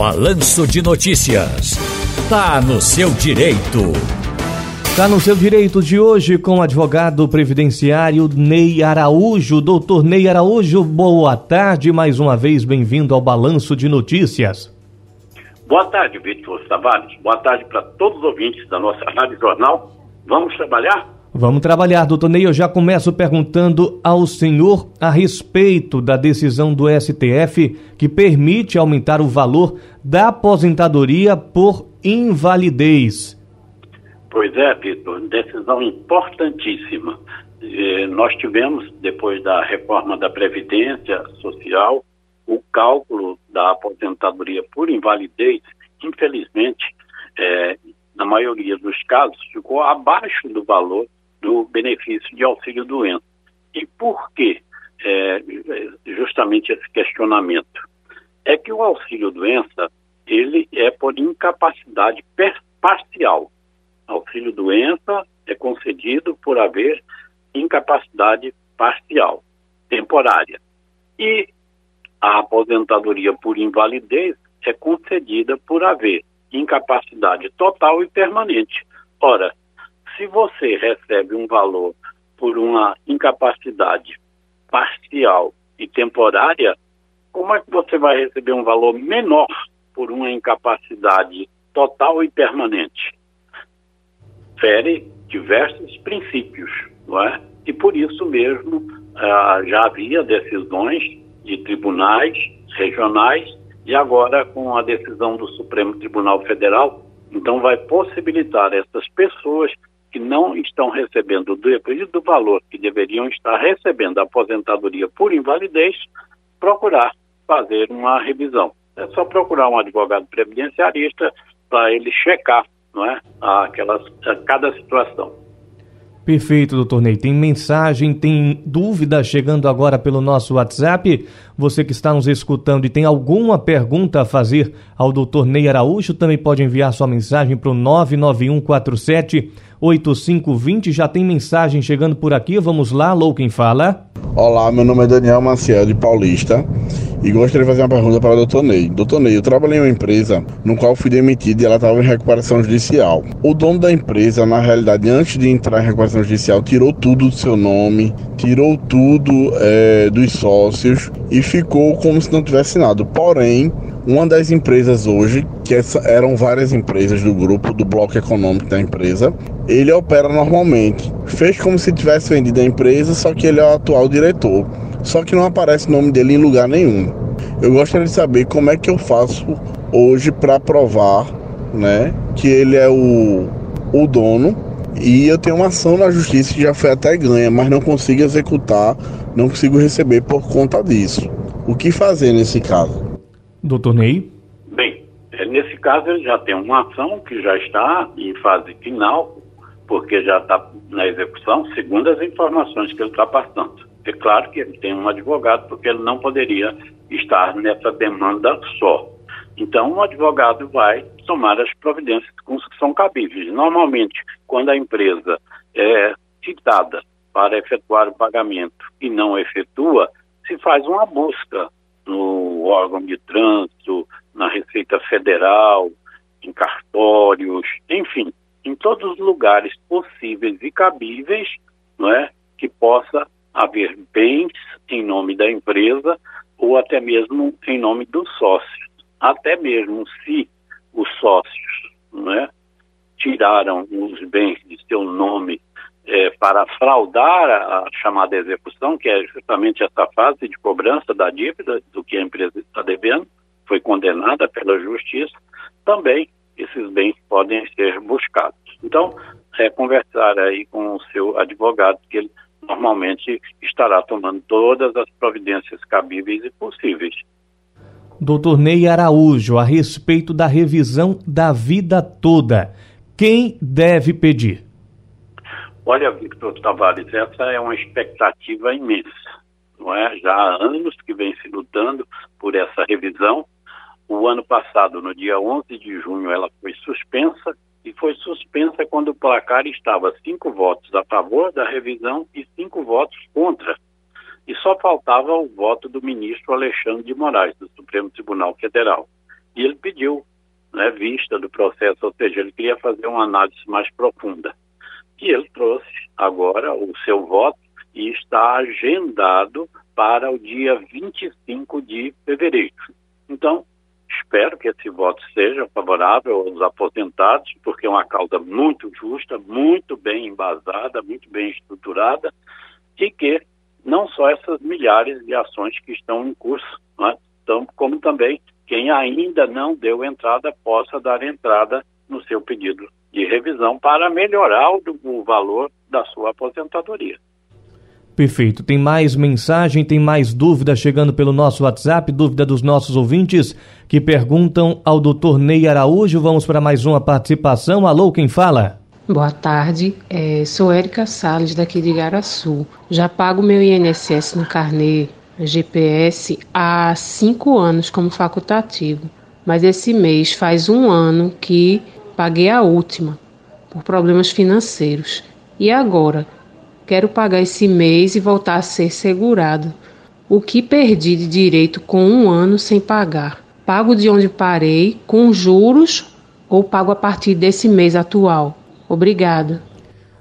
Balanço de Notícias. Tá no seu direito. Tá no seu direito de hoje com o advogado previdenciário Ney Araújo. Doutor Ney Araújo, boa tarde. Mais uma vez, bem-vindo ao Balanço de Notícias. Boa tarde, Vitor Tavares. Boa tarde para todos os ouvintes da nossa Rádio Jornal. Vamos trabalhar? Vamos trabalhar, doutor Ney. Eu já começo perguntando ao senhor a respeito da decisão do STF que permite aumentar o valor da aposentadoria por invalidez. Pois é, Vitor, decisão importantíssima. Eh, nós tivemos, depois da reforma da Previdência Social, o cálculo da aposentadoria por invalidez, infelizmente, eh, na maioria dos casos, ficou abaixo do valor do benefício de auxílio doença. E por que é, justamente esse questionamento? É que o auxílio doença ele é por incapacidade parcial. Auxílio doença é concedido por haver incapacidade parcial, temporária. E a aposentadoria por invalidez é concedida por haver incapacidade total e permanente. Ora, se você recebe um valor por uma incapacidade parcial e temporária, como é que você vai receber um valor menor por uma incapacidade total e permanente? Fere diversos princípios, não é? E por isso mesmo ah, já havia decisões de tribunais regionais e agora com a decisão do Supremo Tribunal Federal, então vai possibilitar essas pessoas que não estão recebendo, devido do valor que deveriam estar recebendo a aposentadoria por invalidez, procurar fazer uma revisão. É só procurar um advogado previdenciarista para ele checar não é, aquelas, cada situação. Perfeito, doutor Ney. Tem mensagem, tem dúvida chegando agora pelo nosso WhatsApp. Você que está nos escutando e tem alguma pergunta a fazer ao doutor Ney Araújo, também pode enviar sua mensagem para o 99147 8520. Já tem mensagem chegando por aqui. Vamos lá, Lou, quem fala? Olá, meu nome é Daniel Maciel, de Paulista. E gostaria de fazer uma pergunta para o doutor Ney. Doutor Ney, eu trabalhei em uma empresa no qual fui demitido e ela estava em recuperação judicial. O dono da empresa, na realidade, antes de entrar em recuperação judicial, tirou tudo do seu nome, tirou tudo é, dos sócios e ficou como se não tivesse nada. Porém, uma das empresas hoje, que eram várias empresas do grupo, do bloco econômico da empresa, ele opera normalmente. Fez como se tivesse vendido a empresa, só que ele é o atual diretor. Só que não aparece o nome dele em lugar nenhum. Eu gostaria de saber como é que eu faço hoje para provar, né, que ele é o, o dono e eu tenho uma ação na justiça que já foi até ganha, mas não consigo executar, não consigo receber por conta disso. O que fazer nesse caso? Doutor Ney? Bem, é, nesse caso ele já tem uma ação que já está em fase final, porque já está na execução, segundo as informações que ele está passando. É claro que ele tem um advogado, porque ele não poderia estar nessa demanda só. Então, o advogado vai tomar as providências que são cabíveis. Normalmente, quando a empresa é citada para efetuar o pagamento e não efetua, se faz uma busca no órgão de trânsito, na Receita Federal, em cartórios, enfim, em todos os lugares possíveis e cabíveis, não é, que possa haver bens em nome da empresa ou até mesmo em nome dos sócios. Até mesmo se os sócios, não é, tiraram os bens de seu nome é, para fraudar a, a, chamada execução, que é justamente essa fase de cobrança da dívida do que a empresa está devendo, foi condenada pela justiça, também esses bens podem ser buscados. Então, é conversar aí com o seu advogado, que ele normalmente estará tomando todas as providências cabíveis e possíveis. Doutor Ney Araújo, a respeito da revisão da vida toda, quem deve pedir? Olha, Victor Tavares, essa é uma expectativa imensa. Não é? Já há anos que vem se lutando por essa revisão. O ano passado, no dia 11 de junho, ela foi suspensa e foi suspensa quando o placar estava cinco votos a favor da revisão e cinco votos contra. E só faltava o voto do ministro Alexandre de Moraes, do Supremo Tribunal Federal. e ele pediu né, vista do processo, ou seja, ele queria fazer uma análise mais profunda. E ele trouxe agora o seu voto e está agendado para o dia 25 de fevereiro. Então, espero que esse voto seja favorável aos aposentados, porque é uma causa muito justa, muito bem embasada, muito bem estruturada, e que não só essas milhares de ações que estão em curso, né, então, como também quem ainda não deu entrada possa dar entrada no seu pedido de revisão para melhorar o, o valor da sua aposentadoria. Perfeito. Tem mais mensagem, tem mais dúvida chegando pelo nosso WhatsApp, dúvida dos nossos ouvintes que perguntam ao doutor Ney Araújo. Vamos para mais uma participação. Alô, quem fala? Boa tarde, é, sou Érica Salles daqui de Garaçu. Já pago meu INSS no carnê GPS há cinco anos como facultativo, mas esse mês faz um ano que paguei a última por problemas financeiros. E agora? Quero pagar esse mês e voltar a ser segurado. O que perdi de direito com um ano sem pagar? Pago de onde parei, com juros, ou pago a partir desse mês atual? Obrigada.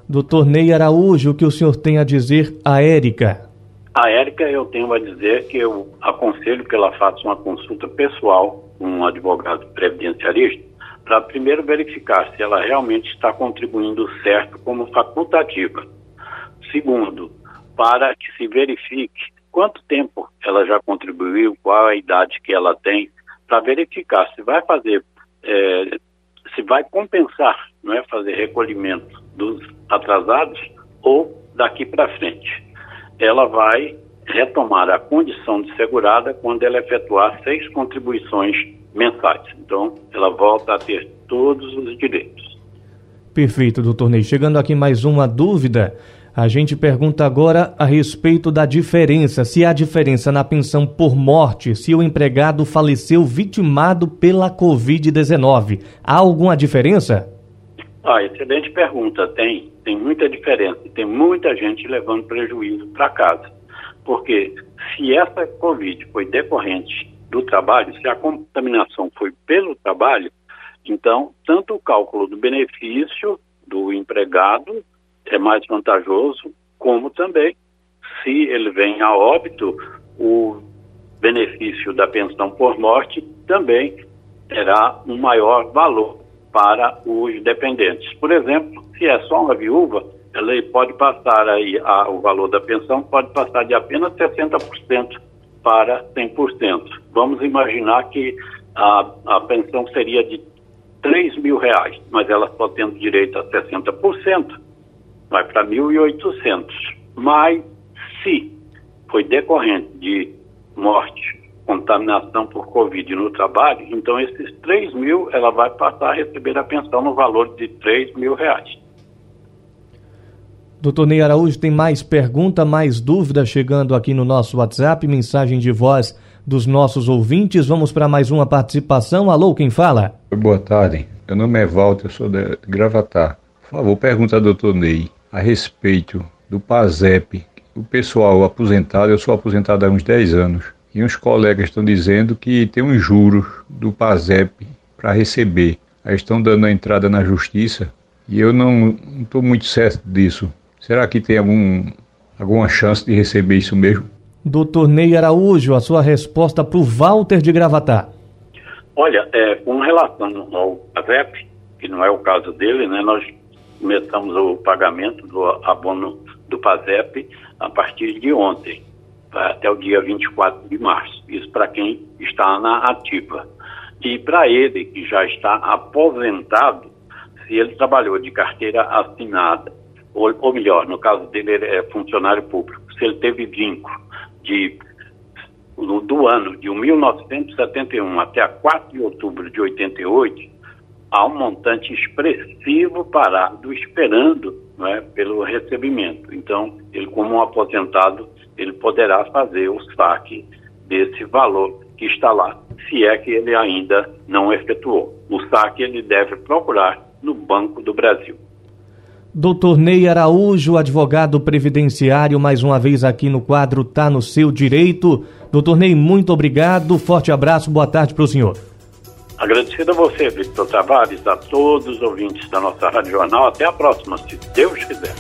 Doutor Ney Araújo, o que o senhor tem a dizer a Érica? A Érica, eu tenho a dizer que eu aconselho que ela faça uma consulta pessoal com um advogado previdenciarista para primeiro verificar se ela realmente está contribuindo certo como facultativa. Segundo, para que se verifique quanto tempo ela já contribuiu, qual a idade que ela tem, para verificar se vai fazer é, se vai compensar, não é fazer recolhimento dos atrasados ou daqui para frente. Ela vai retomar a condição de segurada quando ela efetuar seis contribuições mensais. Então, ela volta a ter todos os direitos. Perfeito, doutor Ney. Chegando aqui mais uma dúvida. A gente pergunta agora a respeito da diferença, se há diferença na pensão por morte, se o empregado faleceu vitimado pela Covid-19. Há alguma diferença? Ah, excelente pergunta. Tem, tem muita diferença. Tem muita gente levando prejuízo para casa. Porque se essa Covid foi decorrente do trabalho, se a contaminação foi pelo trabalho, então tanto o cálculo do benefício do empregado é mais vantajoso, como também, se ele vem a óbito, o benefício da pensão por morte também terá um maior valor para os dependentes. Por exemplo, se é só uma viúva, ela pode passar aí, a, o valor da pensão pode passar de apenas 60% para 100%. Vamos imaginar que a, a pensão seria de 3 mil reais, mas ela só tendo direito a 60%, vai para 1.800. Mas se foi decorrente de morte, contaminação por Covid no trabalho, então esses 3 mil ela vai passar a receber a pensão no valor de 3 mil reais. Doutor Ney Araújo, tem mais pergunta, mais dúvida chegando aqui no nosso WhatsApp, mensagem de voz dos nossos ouvintes. Vamos para mais uma participação. Alô, quem fala? Boa tarde. Meu nome é Walter, eu sou de Gravatar. Por favor, pergunta ao doutor Ney a respeito do PASEP. O pessoal aposentado, eu sou aposentado há uns 10 anos, e uns colegas estão dizendo que tem uns juros do PASEP para receber. Aí estão dando a entrada na justiça e eu não estou muito certo disso. Será que tem algum, alguma chance de receber isso mesmo? Doutor Ney Araújo, a sua resposta para o Walter de Gravatar. Olha, é, com relação ao PASEP, que não é o caso dele, né, nós começamos o pagamento do abono do PASEP a partir de ontem, até o dia 24 de março. Isso para quem está na ativa. E para ele que já está aposentado, se ele trabalhou de carteira assinada, ou, ou melhor, no caso dele ele é funcionário público, se ele teve vínculo de do ano de 1971 até a 4 de outubro de 88, há um montante expressivo parado esperando é, pelo recebimento. Então, ele como um aposentado, ele poderá fazer o saque desse valor que está lá, se é que ele ainda não efetuou. O saque ele deve procurar no Banco do Brasil. Doutor Ney Araújo, advogado previdenciário, mais uma vez aqui no quadro Tá no Seu Direito. Doutor Ney, muito obrigado, forte abraço, boa tarde para o senhor. Agradecido a você, Victor Tavares, a todos os ouvintes da nossa Rádio Jornal. Até a próxima, se Deus quiser.